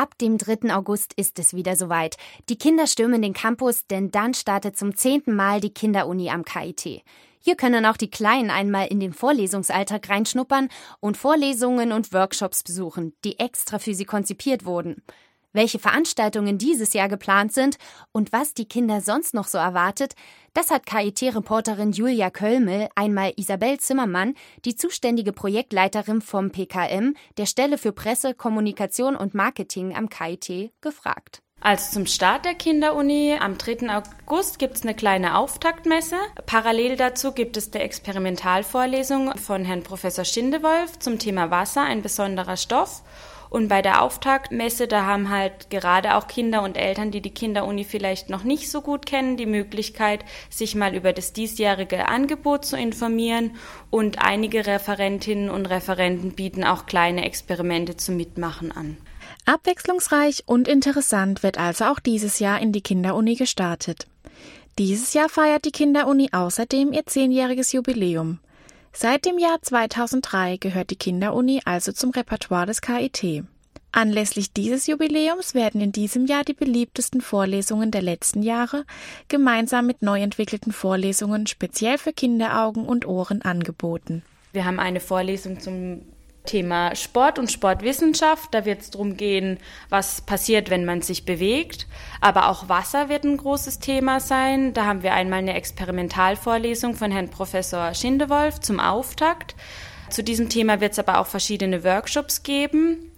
Ab dem 3. August ist es wieder soweit. Die Kinder stürmen den Campus, denn dann startet zum zehnten Mal die Kinderuni am KIT. Hier können auch die Kleinen einmal in den Vorlesungsalltag reinschnuppern und Vorlesungen und Workshops besuchen, die extra für sie konzipiert wurden. Welche Veranstaltungen dieses Jahr geplant sind und was die Kinder sonst noch so erwartet, das hat KIT-Reporterin Julia Kölmel einmal Isabel Zimmermann, die zuständige Projektleiterin vom PKM, der Stelle für Presse, Kommunikation und Marketing am KIT, gefragt. Also zum Start der Kinderuni am 3. August gibt es eine kleine Auftaktmesse. Parallel dazu gibt es die Experimentalvorlesung von Herrn Professor Schindewolf zum Thema Wasser, ein besonderer Stoff. Und bei der Auftaktmesse, da haben halt gerade auch Kinder und Eltern, die die Kinderuni vielleicht noch nicht so gut kennen, die Möglichkeit, sich mal über das diesjährige Angebot zu informieren. Und einige Referentinnen und Referenten bieten auch kleine Experimente zum Mitmachen an. Abwechslungsreich und interessant wird also auch dieses Jahr in die Kinderuni gestartet. Dieses Jahr feiert die Kinderuni außerdem ihr zehnjähriges Jubiläum. Seit dem Jahr 2003 gehört die Kinderuni also zum Repertoire des KIT. Anlässlich dieses Jubiläums werden in diesem Jahr die beliebtesten Vorlesungen der letzten Jahre gemeinsam mit neu entwickelten Vorlesungen speziell für Kinderaugen und Ohren angeboten. Wir haben eine Vorlesung zum Thema Sport und Sportwissenschaft. Da wird es darum gehen, was passiert, wenn man sich bewegt. Aber auch Wasser wird ein großes Thema sein. Da haben wir einmal eine Experimentalvorlesung von Herrn Professor Schindewolf zum Auftakt. Zu diesem Thema wird es aber auch verschiedene Workshops geben.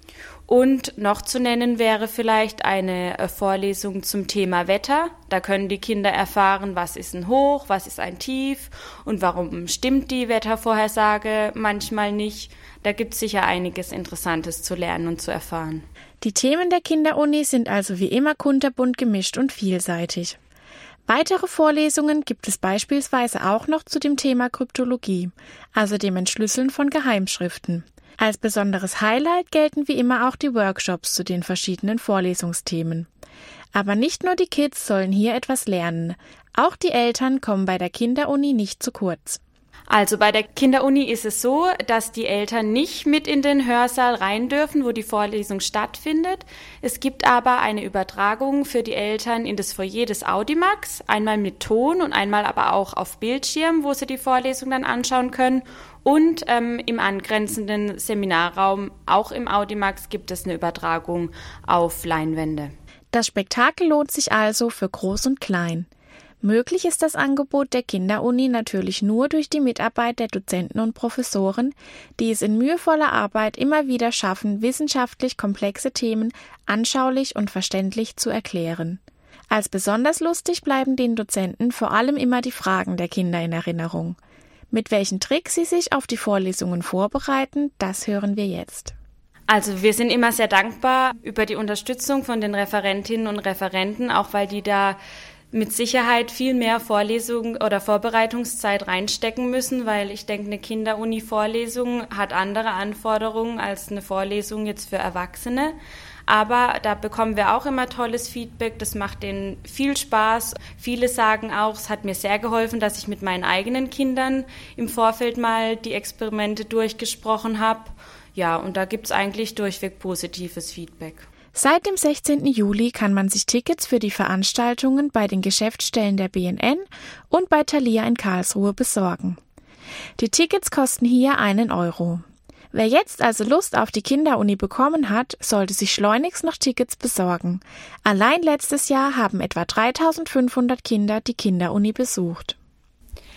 Und noch zu nennen wäre vielleicht eine äh, Vorlesung zum Thema Wetter. Da können die Kinder erfahren, was ist ein Hoch, was ist ein Tief und warum stimmt die Wettervorhersage manchmal nicht. Da gibt es sicher einiges Interessantes zu lernen und zu erfahren. Die Themen der Kinderuni sind also wie immer kunterbunt gemischt und vielseitig. Weitere Vorlesungen gibt es beispielsweise auch noch zu dem Thema Kryptologie, also dem Entschlüsseln von Geheimschriften. Als besonderes Highlight gelten wie immer auch die Workshops zu den verschiedenen Vorlesungsthemen. Aber nicht nur die Kids sollen hier etwas lernen, auch die Eltern kommen bei der Kinderuni nicht zu kurz. Also bei der Kinderuni ist es so, dass die Eltern nicht mit in den Hörsaal rein dürfen, wo die Vorlesung stattfindet. Es gibt aber eine Übertragung für die Eltern in das Foyer des Audimax, einmal mit Ton und einmal aber auch auf Bildschirm, wo sie die Vorlesung dann anschauen können. Und ähm, im angrenzenden Seminarraum, auch im Audimax, gibt es eine Übertragung auf Leinwände. Das Spektakel lohnt sich also für Groß und Klein. Möglich ist das Angebot der Kinderuni natürlich nur durch die Mitarbeit der Dozenten und Professoren, die es in mühevoller Arbeit immer wieder schaffen, wissenschaftlich komplexe Themen anschaulich und verständlich zu erklären. Als besonders lustig bleiben den Dozenten vor allem immer die Fragen der Kinder in Erinnerung. Mit welchen Tricks sie sich auf die Vorlesungen vorbereiten, das hören wir jetzt. Also wir sind immer sehr dankbar über die Unterstützung von den Referentinnen und Referenten, auch weil die da mit Sicherheit viel mehr Vorlesung oder Vorbereitungszeit reinstecken müssen, weil ich denke, eine Kinderuni-Vorlesung hat andere Anforderungen als eine Vorlesung jetzt für Erwachsene. Aber da bekommen wir auch immer tolles Feedback. Das macht denen viel Spaß. Viele sagen auch, es hat mir sehr geholfen, dass ich mit meinen eigenen Kindern im Vorfeld mal die Experimente durchgesprochen habe. Ja, und da gibt es eigentlich durchweg positives Feedback. Seit dem 16. Juli kann man sich Tickets für die Veranstaltungen bei den Geschäftsstellen der BNN und bei Thalia in Karlsruhe besorgen. Die Tickets kosten hier einen Euro. Wer jetzt also Lust auf die Kinderuni bekommen hat, sollte sich schleunigst noch Tickets besorgen. Allein letztes Jahr haben etwa 3500 Kinder die Kinderuni besucht.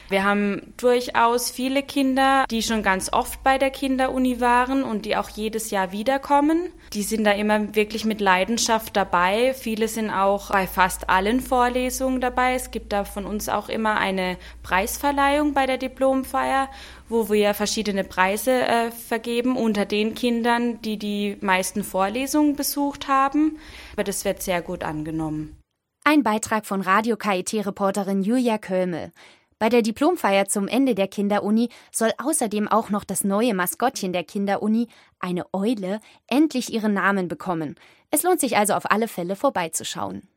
Wir haben durchaus viele Kinder, die schon ganz oft bei der Kinderuni waren und die auch jedes Jahr wiederkommen. Die sind da immer wirklich mit Leidenschaft dabei. Viele sind auch bei fast allen Vorlesungen dabei. Es gibt da von uns auch immer eine Preisverleihung bei der Diplomfeier, wo wir verschiedene Preise äh, vergeben unter den Kindern, die die meisten Vorlesungen besucht haben. Aber das wird sehr gut angenommen. Ein Beitrag von Radio KIT-Reporterin Julia Kölmel. Bei der Diplomfeier zum Ende der Kinderuni soll außerdem auch noch das neue Maskottchen der Kinderuni, eine Eule, endlich ihren Namen bekommen. Es lohnt sich also auf alle Fälle vorbeizuschauen.